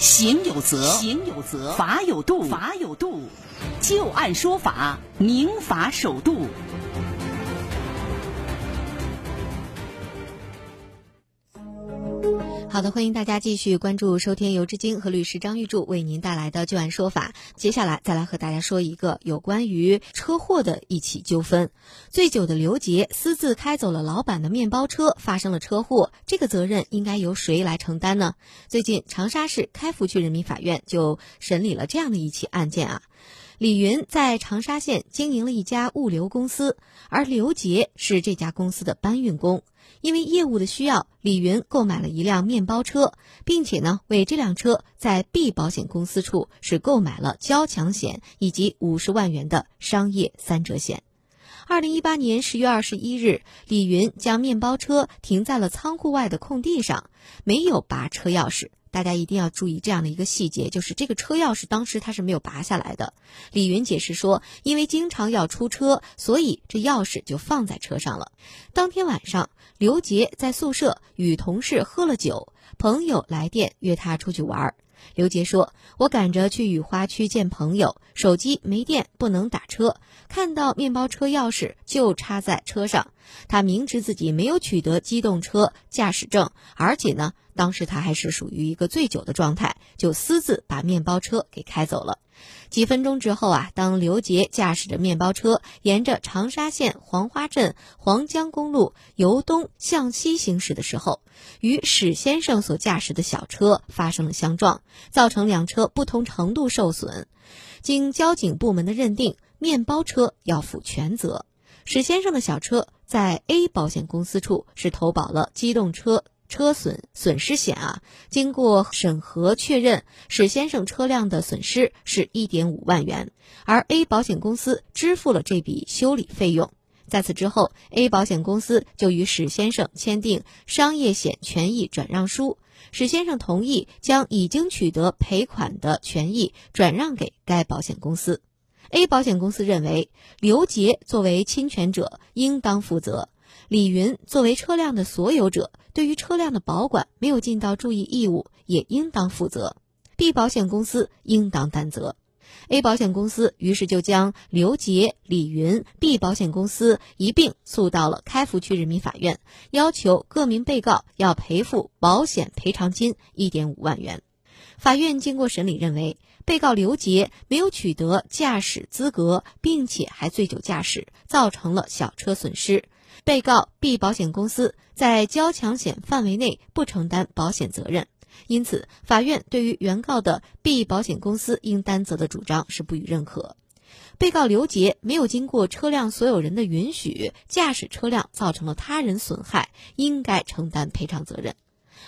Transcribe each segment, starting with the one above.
行有责，行有责；法有度，法有度。就案说法，明法守度。好的，欢迎大家继续关注收听由志晶和律师张玉柱为您带来的旧案说法。接下来再来和大家说一个有关于车祸的一起纠纷。醉酒的刘杰私自开走了老板的面包车，发生了车祸，这个责任应该由谁来承担呢？最近长沙市开福区人民法院就审理了这样的一起案件啊。李云在长沙县经营了一家物流公司，而刘杰是这家公司的搬运工。因为业务的需要，李云购买了一辆面包车，并且呢，为这辆车在 B 保险公司处是购买了交强险以及五十万元的商业三者险。二零一八年十月二十一日，李云将面包车停在了仓库外的空地上，没有拔车钥匙。大家一定要注意这样的一个细节，就是这个车钥匙当时他是没有拔下来的。李云解释说，因为经常要出车，所以这钥匙就放在车上了。当天晚上，刘杰在宿舍与同事喝了酒，朋友来电约他出去玩。刘杰说：“我赶着去雨花区见朋友，手机没电，不能打车。看到面包车钥匙就插在车上。他明知自己没有取得机动车驾驶证，而且呢，当时他还是属于一个醉酒的状态，就私自把面包车给开走了。”几分钟之后啊，当刘杰驾驶着面包车沿着长沙县黄花镇黄江公路由东向西行驶的时候，与史先生所驾驶的小车发生了相撞，造成两车不同程度受损。经交警部门的认定，面包车要负全责。史先生的小车在 A 保险公司处是投保了机动车。车损损失险啊，经过审核确认，史先生车辆的损失是一点五万元，而 A 保险公司支付了这笔修理费用。在此之后，A 保险公司就与史先生签订商业险权益转让书，史先生同意将已经取得赔款的权益转让给该保险公司。A 保险公司认为，刘杰作为侵权者应当负责。李云作为车辆的所有者，对于车辆的保管没有尽到注意义务，也应当负责。B 保险公司应当担责。A 保险公司于是就将刘杰、李云、B 保险公司一并诉到了开福区人民法院，要求各名被告要赔付保险赔偿金一点五万元。法院经过审理认为，被告刘杰没有取得驾驶资格，并且还醉酒驾驶，造成了小车损失。被告 B 保险公司在交强险范围内不承担保险责任，因此法院对于原告的 B 保险公司应担责的主张是不予认可。被告刘杰没有经过车辆所有人的允许驾驶车辆，造成了他人损害，应该承担赔偿责任。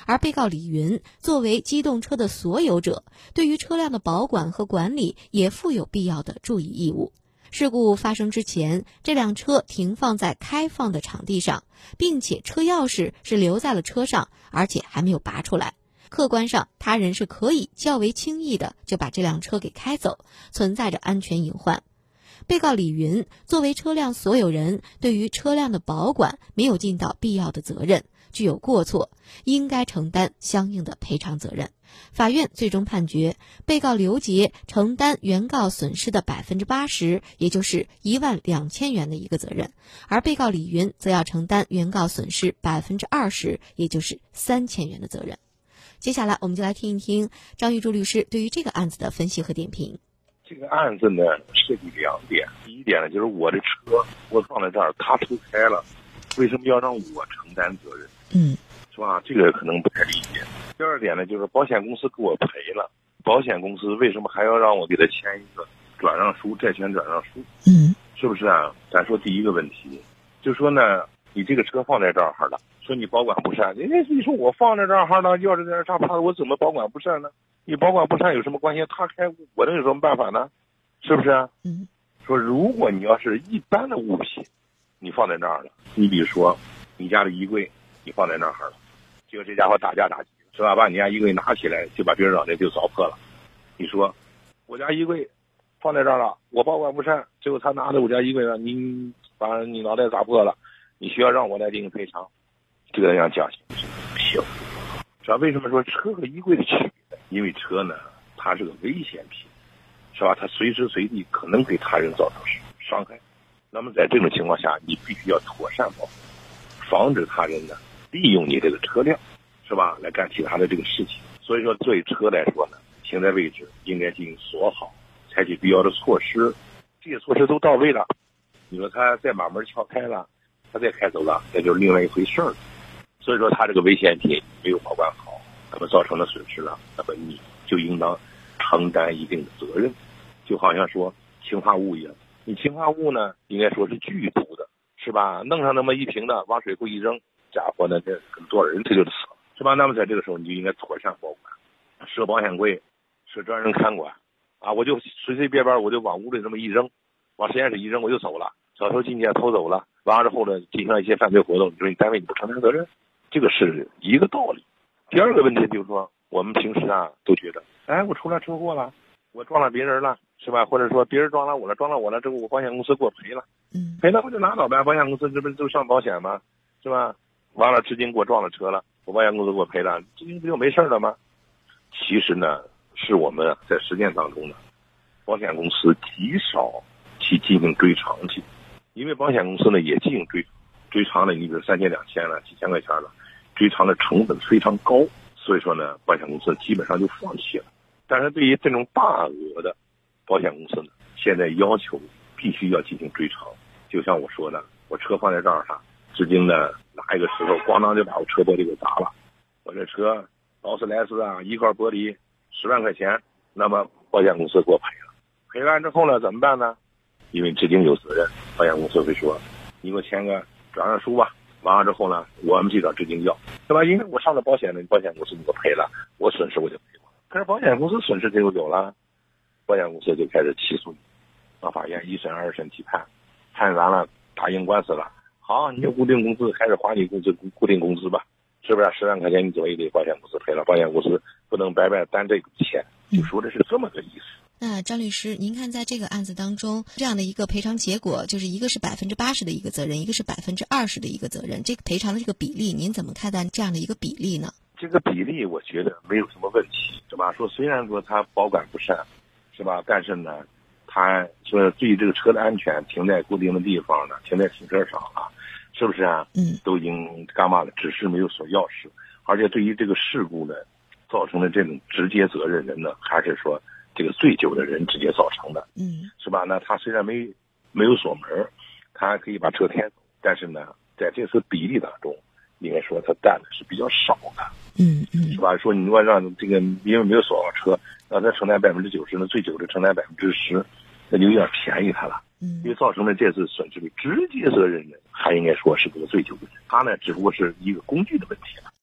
而被告李云作为机动车的所有者，对于车辆的保管和管理也负有必要的注意义务。事故发生之前，这辆车停放在开放的场地上，并且车钥匙是留在了车上，而且还没有拔出来。客观上，他人是可以较为轻易的就把这辆车给开走，存在着安全隐患。被告李云作为车辆所有人，对于车辆的保管没有尽到必要的责任。具有过错，应该承担相应的赔偿责任。法院最终判决，被告刘杰承担原告损失的百分之八十，也就是一万两千元的一个责任，而被告李云则要承担原告损失百分之二十，也就是三千元的责任。接下来，我们就来听一听张玉柱律师对于这个案子的分析和点评。这个案子呢，涉及两点。第一点呢，就是我的车我放在这儿，他偷开了，为什么要让我承担责任？嗯，是吧？这个可能不太理解。第二点呢，就是保险公司给我赔了，保险公司为什么还要让我给他签一个转让书、债权转让书？嗯，是不是啊？咱说第一个问题，就说呢，你这个车放在这儿了，说你保管不善，人家你说我放在这儿了，要是在这扎趴我怎么保管不善呢？你保管不善有什么关系？他开我能有什么办法呢？是不是啊？嗯，说如果你要是一般的物品，你放在那儿了，你比如说你家的衣柜。你放在那儿了，结果这家伙打架打急了，是吧？把你家衣柜拿起来，就把别人脑袋就凿破了。你说，我家衣柜放在这儿了，我保管不善，最后他拿着我家衣柜呢，你把你脑袋砸破了，你需要让我来给你赔偿，这个要讲清楚。行，知道为什么说车和衣柜的区别？因为车呢，它是个危险品，是吧？它随时随地可能给他人造成伤害。那么在这种情况下，你必须要妥善保护，防止他人呢利用你这个车辆，是吧？来干其他的这个事情。所以说，对车来说呢，停在位置应该进行锁好，采取必要的措施。这些措施都到位了，你说他再把门撬开了，他再开走了，那就是另外一回事儿。所以说，他这个危险品没有保管好，那么造成的损失了，那么你就应当承担一定的责任。就好像说氰化物一样，你氰化物呢，应该说是剧毒的，是吧？弄上那么一瓶的，往水库一扔，家伙呢，这很多人他就死了，是吧？那么在这个时候，你就应该妥善保管，设保险柜，设专人看管。啊，我就随随便便我就往屋里这么一扔，往实验室一扔我就走了，小偷进去偷走了，完了之后呢，进行了一些犯罪活动，你说你单位你不承担责任，这个是一个道理。第二个问题就是说，我们平时啊都觉得，哎，我出了车祸了，我撞了别人了，是吧？或者说别人撞了我了，撞了我了之后，我保险公司给我赔了，嗯，赔了不就拿倒呗？保险公司这不就上保险吗？是吧？完了，至今给我撞了车了，我保险公司给我赔了，至今不就没事了吗？其实呢。是我们在实践当中呢，保险公司极少去进行追偿去，因为保险公司呢也进行追追偿了，你比如三千两千了几千块钱了，追偿的成本非常高，所以说呢，保险公司基本上就放弃了。但是对于这种大额的保险公司呢，现在要求必须要进行追偿。就像我说的，我车放在这儿哈，至今呢拿一个石头咣当就把我车玻璃给砸了，我这车劳斯莱斯啊一块玻璃。十万块钱，那么保险公司给我赔了，赔完之后呢，怎么办呢？因为至今有责任，保险公司会说，你给我签个转让书吧。完了之后呢，我们去找至今要，对吧？因为我上了保险了，保险公司你给我赔了，我损失我就赔了。可是保险公司损失就有了，保险公司就开始起诉你，到法院一审、二审提判，判完了打赢官司了，好，你就固定工资开始还你工资固定工资吧。是不是十万块钱你总也得保险公司赔了？保险公司不能白白担这个钱，就说的是这么个意思。那张律师，您看在这个案子当中，这样的一个赔偿结果，就是一个是百分之八十的一个责任，一个是百分之二十的一个责任，这个赔偿的这个比例，您怎么看待这样的一个比例呢？这个比例我觉得没有什么问题，是吧？说虽然说他保管不善，是吧？但是呢，他说对于这个车的安全，停在固定的地方呢，停在停车场啊。是不是啊？嗯，都已经干嘛了？只是没有锁钥匙，而且对于这个事故呢，造成的这种直接责任人呢，还是说这个醉酒的人直接造成的，嗯，是吧？那他虽然没没有锁门，他还可以把车开走，但是呢，在这次比例当中，应该说他占的是比较少的，嗯嗯，是吧？说你如果让这个因为没有锁好车，让他承担百分之九十，那醉酒的承担百分之十，那就有点便宜他了。嗯因为造成了这次损失的直接责任人，还应该说是这个醉酒的人，他呢只不过是一个工具的问题了。